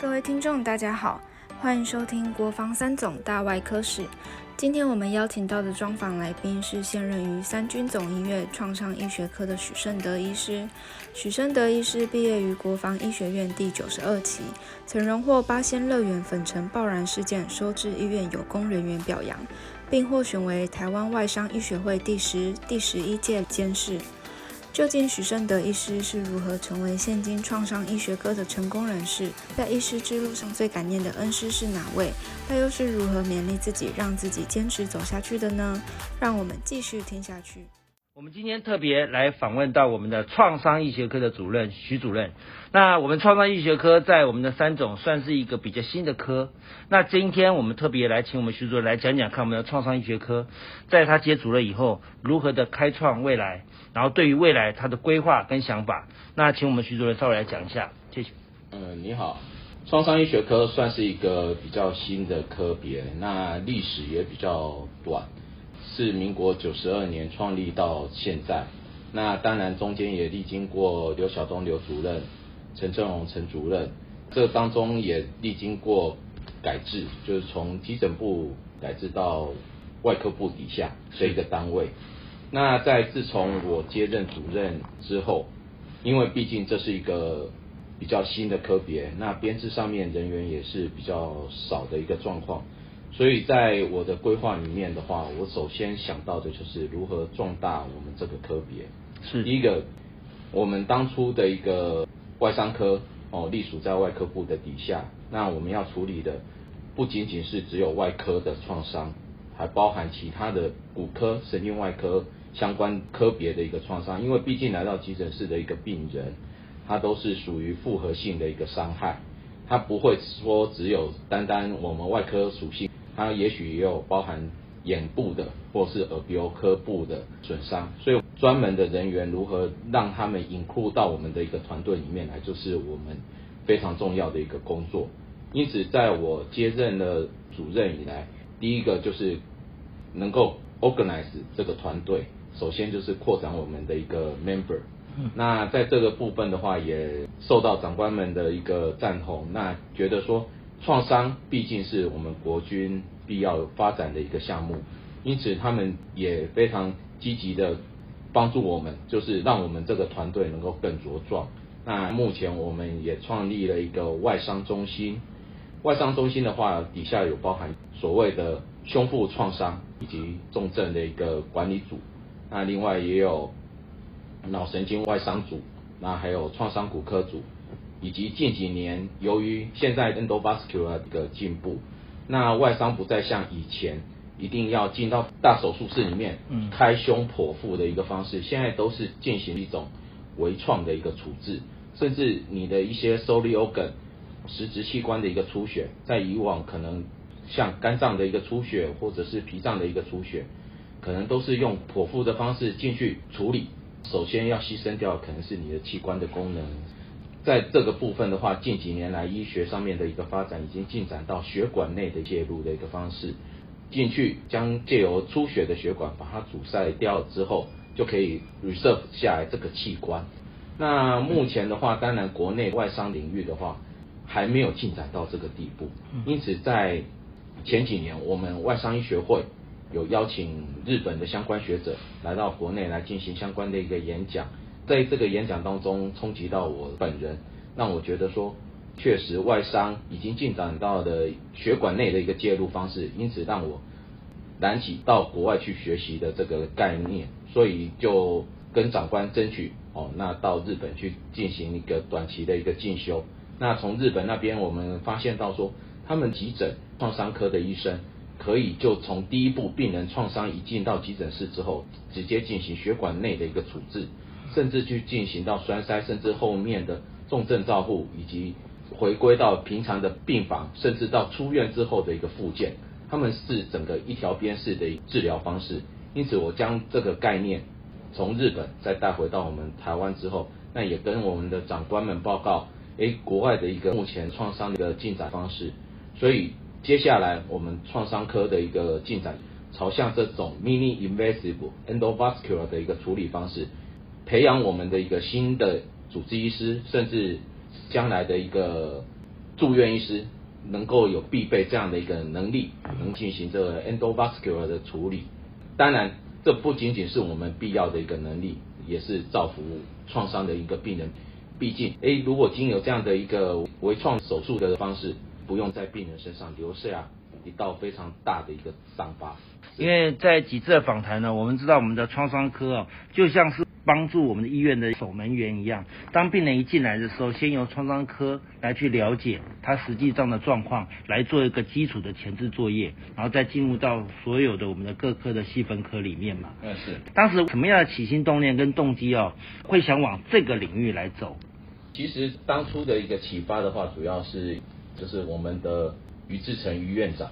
各位听众，大家好，欢迎收听国防三总大外科史。今天我们邀请到的专访来宾是现任于三军总医院创伤医学科的许胜德医师。许胜德医师毕业于国防医学院第九十二期，曾荣获八仙乐园粉尘爆燃事件收治医院有功人员表扬，并获选为台湾外伤医学会第十、第十一届监事。究竟许胜德医师是如何成为现今创伤医学科的成功人士？在医师之路上最感念的恩师是哪位？他又是如何勉励自己，让自己坚持走下去的呢？让我们继续听下去。我们今天特别来访问到我们的创伤医学科的主任徐主任。那我们创伤医学科在我们的三种算是一个比较新的科。那今天我们特别来请我们徐主任来讲讲看我们的创伤医学科，在他接主任以后如何的开创未来，然后对于未来他的规划跟想法。那请我们徐主任稍微来讲一下，谢谢。嗯，你好，创伤医学科算是一个比较新的科别，那历史也比较短。是民国九十二年创立到现在，那当然中间也历经过刘晓东刘主任、陈正荣陈主任，这当中也历经过改制，就是从急诊部改制到外科部底下这一个单位。那在自从我接任主任之后，因为毕竟这是一个比较新的科别，那编制上面人员也是比较少的一个状况。所以在我的规划里面的话，我首先想到的就是如何壮大我们这个科别。是第一个，我们当初的一个外伤科哦，隶属在外科部的底下。那我们要处理的不仅仅是只有外科的创伤，还包含其他的骨科、神经外科相关科别的一个创伤。因为毕竟来到急诊室的一个病人，他都是属于复合性的一个伤害，他不会说只有单单我们外科属性。它也许也有包含眼部的或是耳鼻喉科部的损伤，所以专门的人员如何让他们引入到我们的一个团队里面来，就是我们非常重要的一个工作。因此，在我接任了主任以来，第一个就是能够 organize 这个团队，首先就是扩展我们的一个 member。那在这个部分的话，也受到长官们的一个赞同，那觉得说。创伤毕竟是我们国军必要发展的一个项目，因此他们也非常积极的帮助我们，就是让我们这个团队能够更茁壮。那目前我们也创立了一个外伤中心，外伤中心的话底下有包含所谓的胸腹创伤以及重症的一个管理组，那另外也有脑神经外伤组，那还有创伤骨科组。以及近几年，由于现在 endovascular 的进步，那外伤不再像以前一定要进到大手术室里面开胸剖腹的一个方式，现在都是进行一种微创的一个处置，甚至你的一些 solely organ 实质器官的一个出血，在以往可能像肝脏的一个出血或者是脾脏的一个出血，可能都是用剖腹的方式进去处理，首先要牺牲掉可能是你的器官的功能。在这个部分的话，近几年来医学上面的一个发展已经进展到血管内的介入的一个方式，进去将借由出血的血管把它阻塞掉之后，就可以 reserve 下来这个器官。那目前的话，当然国内外伤领域的话还没有进展到这个地步，因此在前几年我们外伤医学会有邀请日本的相关学者来到国内来进行相关的一个演讲。在这个演讲当中冲击到我本人，让我觉得说，确实外伤已经进展到了血管内的一个介入方式，因此让我燃起到国外去学习的这个概念，所以就跟长官争取哦，那到日本去进行一个短期的一个进修。那从日本那边我们发现到说，他们急诊创伤科的医生可以就从第一步病人创伤一进到急诊室之后，直接进行血管内的一个处置。甚至去进行到栓塞，甚至后面的重症照护，以及回归到平常的病房，甚至到出院之后的一个复健，他们是整个一条边式的治疗方式。因此，我将这个概念从日本再带回到我们台湾之后，那也跟我们的长官们报告，诶，国外的一个目前创伤的一个进展方式。所以，接下来我们创伤科的一个进展，朝向这种 mini invasive endovascular 的一个处理方式。培养我们的一个新的主治医师，甚至将来的一个住院医师能够有必备这样的一个能力，能进行这个 endovascular 的处理。当然，这不仅仅是我们必要的一个能力，也是造福创伤的一个病人。毕竟，诶，如果经由这样的一个微创手术的方式，不用在病人身上留下一道非常大的一个伤疤。因为在几次的访谈呢，我们知道我们的创伤科啊，就像是帮助我们的医院的守门员一样。当病人一进来的时候，先由创伤科来去了解他实际上的状况，来做一个基础的前置作业，然后再进入到所有的我们的各科的细分科里面嘛。嗯，是。当时什么样的起心动念跟动机哦，会想往这个领域来走？其实当初的一个启发的话，主要是就是我们的于志成于院长。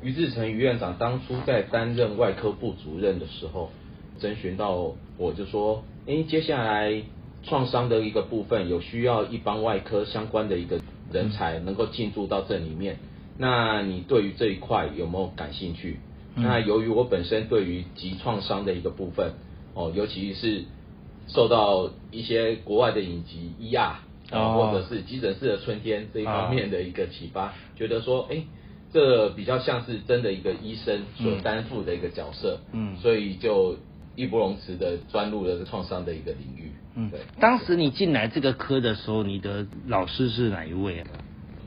于志成于院长当初在担任外科部主任的时候，征询到我就说，哎，接下来创伤的一个部分有需要一帮外科相关的一个人才能够进驻到这里面，那你对于这一块有没有感兴趣？那由于我本身对于急创伤的一个部分，哦，尤其是受到一些国外的影集《ER》啊，或者是《急诊室的春天》这一方面的一个启发，觉得说，哎。这比较像是真的一个医生所担负的一个角色，嗯，所以就义不容辞的钻入了创伤的一个领域，嗯，对。当时你进来这个科的时候，你的老师是哪一位啊？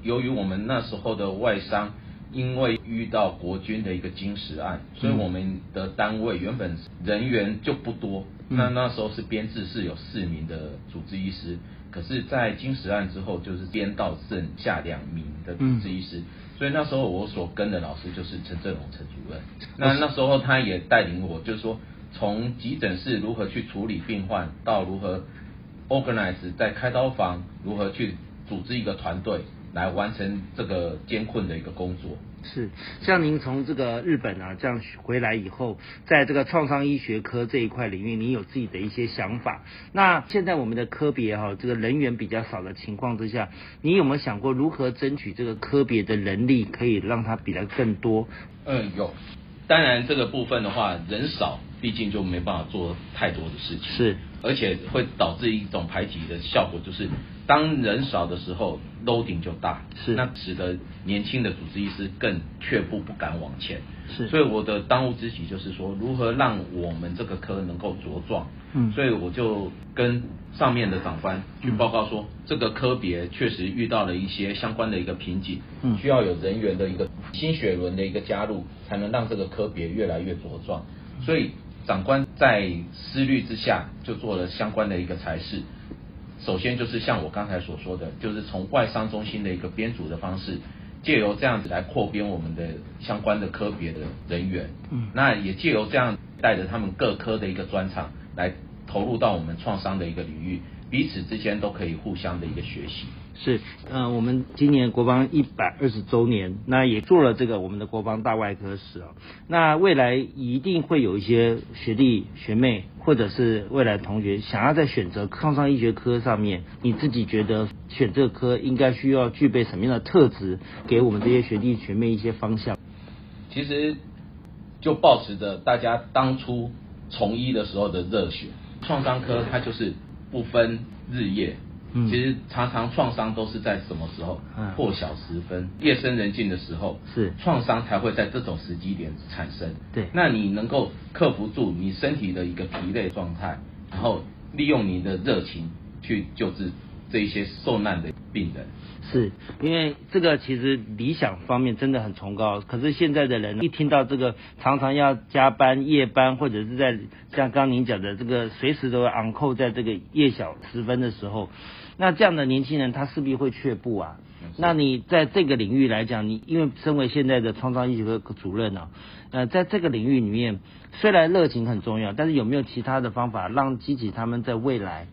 由于我们那时候的外伤，因为遇到国军的一个金石案，所以我们的单位原本人员就不多，那那时候是编制是有四名的主治医师，可是，在金石案之后，就是编到剩下两名的主治医师。所以那时候我所跟的老师就是陈振龙陈主任，那那时候他也带领我，就是说从急诊室如何去处理病患，到如何 organize 在开刀房如何去组织一个团队来完成这个艰困的一个工作。是，像您从这个日本啊这样回来以后，在这个创伤医学科这一块领域，您有自己的一些想法。那现在我们的科别哈，这个人员比较少的情况之下，你有没有想过如何争取这个科别的人力，可以让它比较更多？嗯，有。当然这个部分的话，人少，毕竟就没办法做太多的事情。是。而且会导致一种排挤的效果，就是当人少的时候，loading 就大，是那使得年轻的主治医师更却步不敢往前，是。所以我的当务之急就是说，如何让我们这个科能够茁壮。嗯。所以我就跟上面的长官去报告说，这个科别确实遇到了一些相关的一个瓶颈，嗯，需要有人员的一个新血轮的一个加入，才能让这个科别越来越茁壮。所以。长官在思虑之下，就做了相关的一个裁示。首先就是像我刚才所说的，就是从外商中心的一个编组的方式，借由这样子来扩编我们的相关的科别的人员。嗯，那也借由这样带着他们各科的一个专长，来投入到我们创伤的一个领域，彼此之间都可以互相的一个学习。是，嗯，我们今年国防一百二十周年，那也做了这个我们的国防大外科史啊。那未来一定会有一些学弟学妹，或者是未来同学，想要在选择创伤医学科上面，你自己觉得选这科应该需要具备什么样的特质，给我们这些学弟学妹一些方向？其实就保持着大家当初从医的时候的热血，创伤科它就是不分日夜。其实常常创伤都是在什么时候？破晓时分，夜深人静的时候，是。创伤才会在这种时机点产生。对，那你能够克服住你身体的一个疲累状态，然后利用你的热情去救治这一些受难的病人。是因为这个其实理想方面真的很崇高，可是现在的人一听到这个常常要加班夜班，或者是在像刚您讲的这个随时都要昂扣在这个夜小时分的时候。那这样的年轻人，他势必会却步啊。那你在这个领域来讲，你因为身为现在的创伤医学科主任呢，呃，在这个领域里面，虽然热情很重要，但是有没有其他的方法让激起他们在未来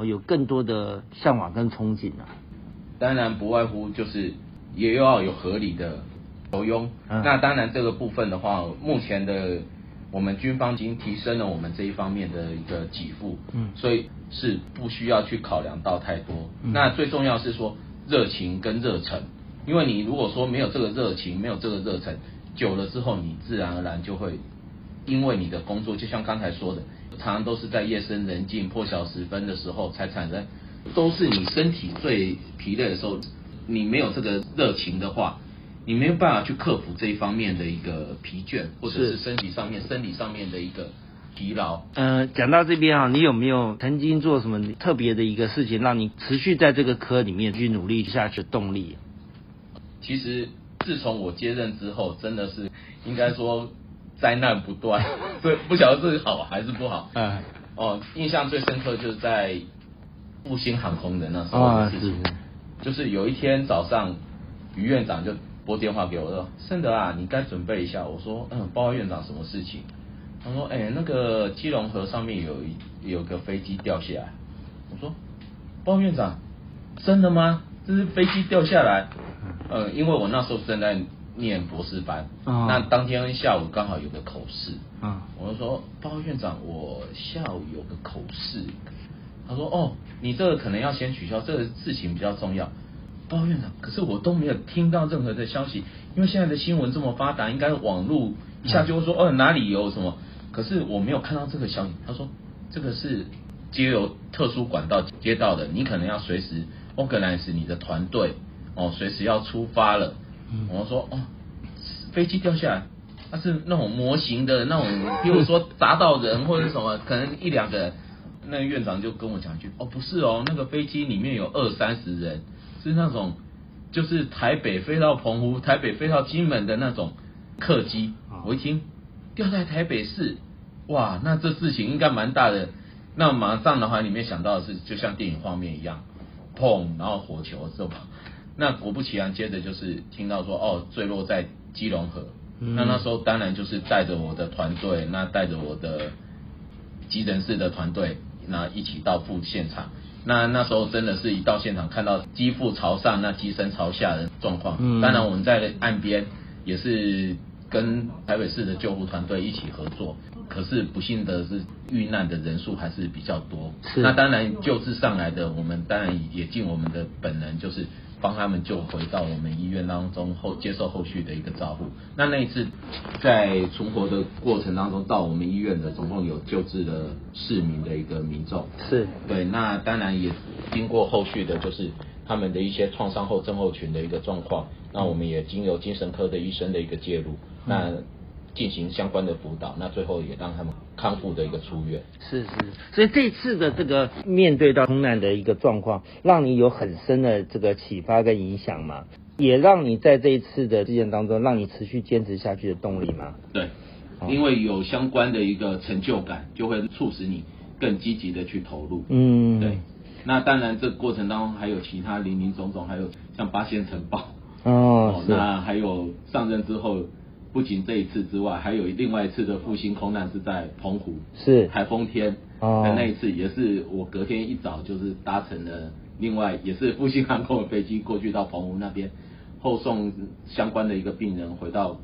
哦有更多的向往跟憧憬啊？当然不外乎就是也要有合理的投佣。那当然这个部分的话，目前的。我们军方已经提升了我们这一方面的一个给付，嗯，所以是不需要去考量到太多。那最重要是说热情跟热忱，因为你如果说没有这个热情，没有这个热忱，久了之后你自然而然就会因为你的工作，就像刚才说的，常常都是在夜深人静、破晓时分的时候才产生，都是你身体最疲累的时候，你没有这个热情的话，你没有办法去克服这一方面的一个疲倦，或者是身体上面、生理上面的一个疲劳。呃，讲到这边啊，你有没有曾经做什么特别的一个事情，让你持续在这个科里面去努力下去的动力？其实自从我接任之后，真的是应该说灾难不断，对，不晓得这是好还是不好。嗯，哦，印象最深刻就是在复兴航空的那时候的事情，就是有一天早上，于院长就拨电话给我说：“盛德啊，你该准备一下。”我说：“嗯，报告院长什么事情？”他说：“哎、那个基隆河上面有一有个飞机掉下来。”我说：“报告院长，真的吗？这是飞机掉下来？”嗯，因为我那时候正在念博士班，哦那当天下午刚好有个口试，啊，我就说，报告院长，我下午有个口试。他说，哦，你这个可能要先取消，这个事情比较重要。报告院长，可是我都没有听到任何的消息，因为现在的新闻这么发达，应该网络一下就会说，哦，哪里有什么，可是我没有看到这个消息。他说，这个是接由特殊管道接到的，你可能要随时 organize 你的团队，哦，随时要出发了。我说，哦，飞机掉下来，它是那种模型的那种，比如说砸到人或者是什么，可能一两个人。那个院长就跟我讲一句，哦，不是哦，那个飞机里面有二三十人，是那种就是台北飞到澎湖、台北飞到金门的那种客机。我一听掉在台北市，哇，那这事情应该蛮大的。那马上脑海，里面想到的是，就像电影画面一样，砰，然后火球之后，那果不其然，接着就是听到说，哦，坠落在基隆河。那那时候当然就是带着我的团队，那带着我的急诊室的团队，那一起到赴现场。那那时候真的是一到现场，看到机腹朝上，那机身朝下的状况。嗯当然我们在岸边也是跟台北市的救护团队一起合作。可是不幸的是，遇难的人数还是比较多。是那当然救治上来的，我们当然也尽我们的本能，就是帮他们救回到我们医院当中后接受后续的一个照护。那那一次在存活的过程当中，到我们医院的总共有救治了市民的一个民众。是对，那当然也经过后续的，就是他们的一些创伤后症候群的一个状况，那我们也经由精神科的医生的一个介入，那进行相关的辅导，那最后也让他们康复的一个出院。是是，所以这次的这个面对到空难的一个状况，让你有很深的这个启发跟影响嘛，也让你在这一次的事件当中，让你持续坚持下去的动力嘛。对哦，因为有相关的一个成就感，就会促使你更积极的去投入。嗯，对，那当然这个过程当中还有其他零零总总，还有像八仙城堡。哦，是那还有上任之后，不仅这一次之外，还有另外一次的复兴空难是在澎湖，是。台风天，哦。那那一次也是我隔天一早就是搭乘了另外也是复兴航空的飞机过去到澎湖那边，后送相关的一个病人回到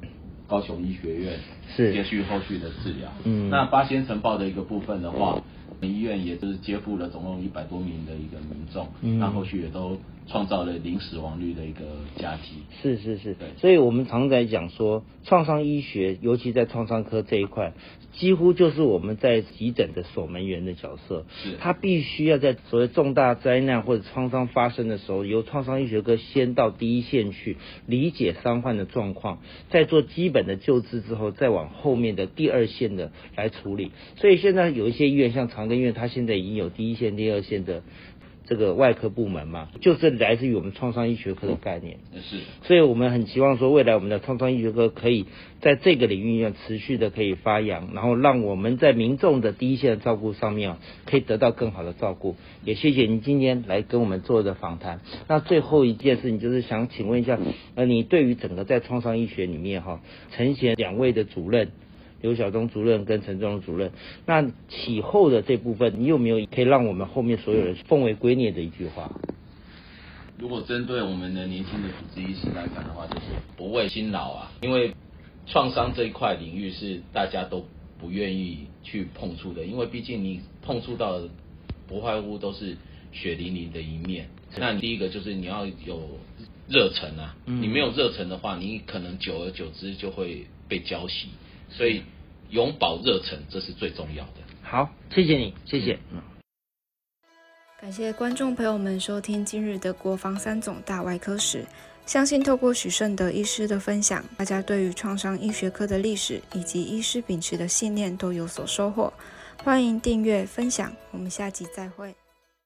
高雄医学院，是。接续后续的治疗。嗯。那八仙城堡的一个部分的话，医院也就是接付了总共一百多名的一个民众，嗯。那后续也都创造了零死亡率的一个佳绩。是是是对，所以我们常在讲说，创伤医学，尤其在创伤科这一块，几乎就是我们在急诊的守门员的角色。是他必须要在所谓重大灾难或者创伤发生的时候，由创伤医学科先到第一线去理解伤患的状况，再做基本的救治之后，再往后面的第二线的来处理。所以现在有一些医院，像长庚医院，它现在已经有第一线、第二线的。这个外科部门嘛，就是来自于我们创伤医学科的概念。也是所以我们很期望说，未来我们的创伤医学科可以在这个领域上持续的可以发扬，然后让我们在民众的第一线的照顾上面啊，可以得到更好的照顾。也谢谢您今天来跟我们做的访谈。那最后一件事情就是想请问一下，呃，你对于整个在创伤医学里面哈，陈贤两位的主任。刘晓东主任跟陈忠荣主任，那起后的这部分，你有没有可以让我们后面所有人奉为圭臬的一句话？如果针对我们的年轻的主治医师来讲的话，就是不畏辛劳啊，因为创伤这一块领域是大家都不愿意去碰触的，因为毕竟你碰触到的不外乎都是血淋淋的一面。那第一个就是你要有热忱啊，嗯你没有热忱的话，你可能久而久之就会被浇熄，所以永葆热忱这是最重要的。好，谢谢你，谢谢。嗯感谢观众朋友们收听今日的国防三总大外科史。相信透过许胜德医师的分享，大家对于创伤医学科的历史以及医师秉持的信念都有所收获。欢迎订阅分享，我们下集再会。